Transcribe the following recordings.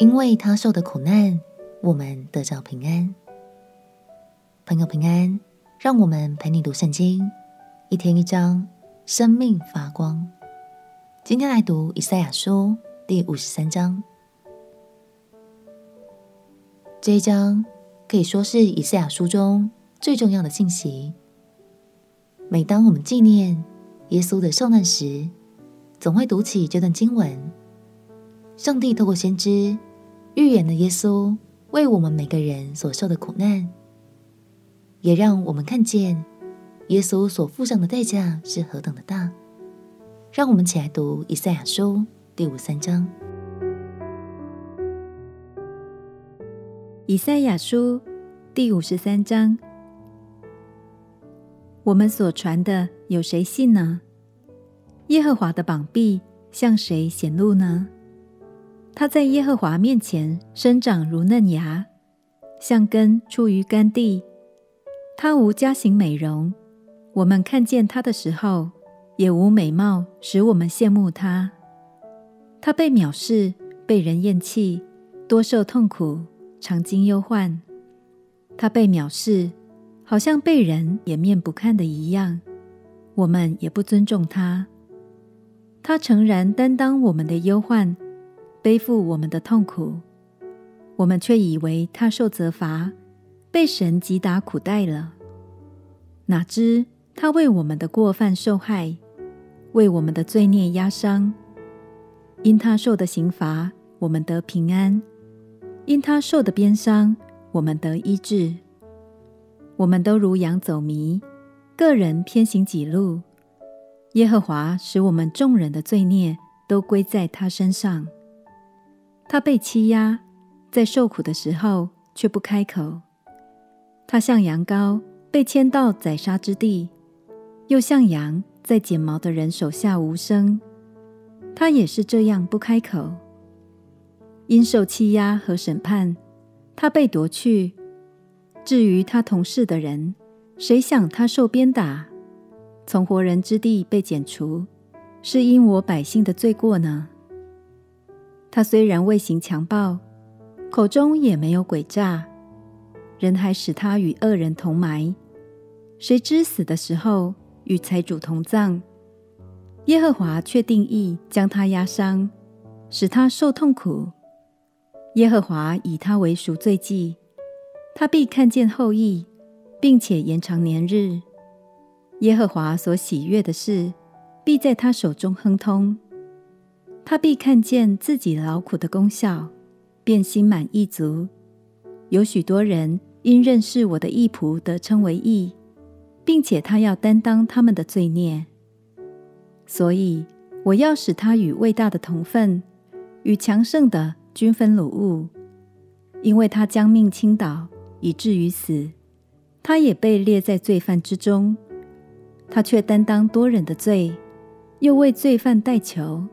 因为他受的苦难，我们得着平安。朋友平安，让我们陪你读圣经，一天一章，生命发光。今天来读以赛亚书第五十三章。这一章可以说是以赛亚书中最重要的信息。每当我们纪念耶稣的受难时，总会读起这段经文。上帝透过先知预言的耶稣为我们每个人所受的苦难，也让我们看见耶稣所付上的代价是何等的大。让我们起来读以赛亚书第五三章。以赛亚书第五十三章。我们所传的有谁信呢？耶和华的膀臂向谁显露呢？他在耶和华面前生长如嫩芽，像根出于干地。他无家型美容，我们看见他的时候，也无美貌使我们羡慕他。他被藐视，被人厌弃，多受痛苦，常经忧患。他被藐视。好像被人掩面不看的一样，我们也不尊重他。他诚然担当我们的忧患，背负我们的痛苦，我们却以为他受责罚，被神击打苦待了。哪知他为我们的过犯受害，为我们的罪孽压伤。因他受的刑罚，我们得平安；因他受的鞭伤，我们得医治。我们都如羊走迷，各人偏行己路。耶和华使我们众人的罪孽都归在他身上。他被欺压，在受苦的时候却不开口。他像羊羔被牵到宰杀之地，又像羊在剪毛的人手下无声。他也是这样不开口。因受欺压和审判，他被夺去。至于他同事的人，谁想他受鞭打，从活人之地被剪除，是因我百姓的罪过呢？他虽然未行强暴，口中也没有诡诈，人还使他与恶人同埋。谁知死的时候与财主同葬？耶和华却定义将他压伤，使他受痛苦。耶和华以他为赎罪祭。他必看见后裔，并且延长年日。耶和华所喜悦的事，必在他手中亨通。他必看见自己劳苦的功效，便心满意足。有许多人因认识我的义仆得称为义，并且他要担当他们的罪孽。所以我要使他与伟大的同分，与强盛的均分掳物，因为他将命倾倒。以至于死，他也被列在罪犯之中。他却担当多人的罪，又为罪犯代求。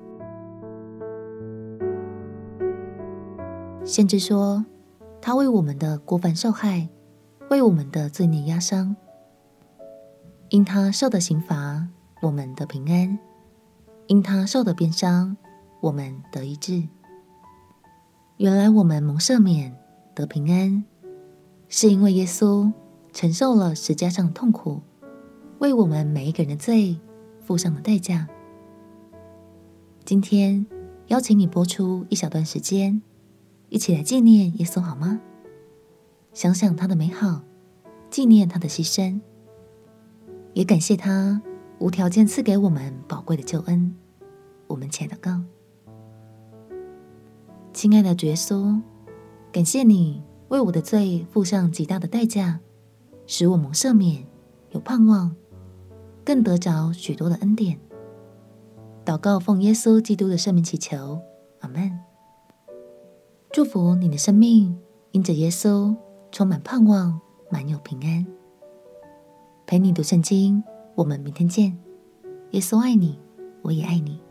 先知说，他为我们的过犯受害，为我们的罪孽压伤。因他受的刑罚，我们得平安；因他受的鞭伤，我们得医治。原来我们蒙赦免，得平安。是因为耶稣承受了十架上的痛苦，为我们每一个人的罪付上了代价。今天邀请你播出一小段时间，一起来纪念耶稣好吗？想想他的美好，纪念他的牺牲，也感谢他无条件赐给我们宝贵的救恩。我们且祷告，亲爱的主耶稣，感谢你。为我的罪付上极大的代价，使我蒙赦免，有盼望，更得着许多的恩典。祷告奉耶稣基督的圣名祈求，阿门。祝福你的生命，因着耶稣充满盼望，满有平安。陪你读圣经，我们明天见。耶稣爱你，我也爱你。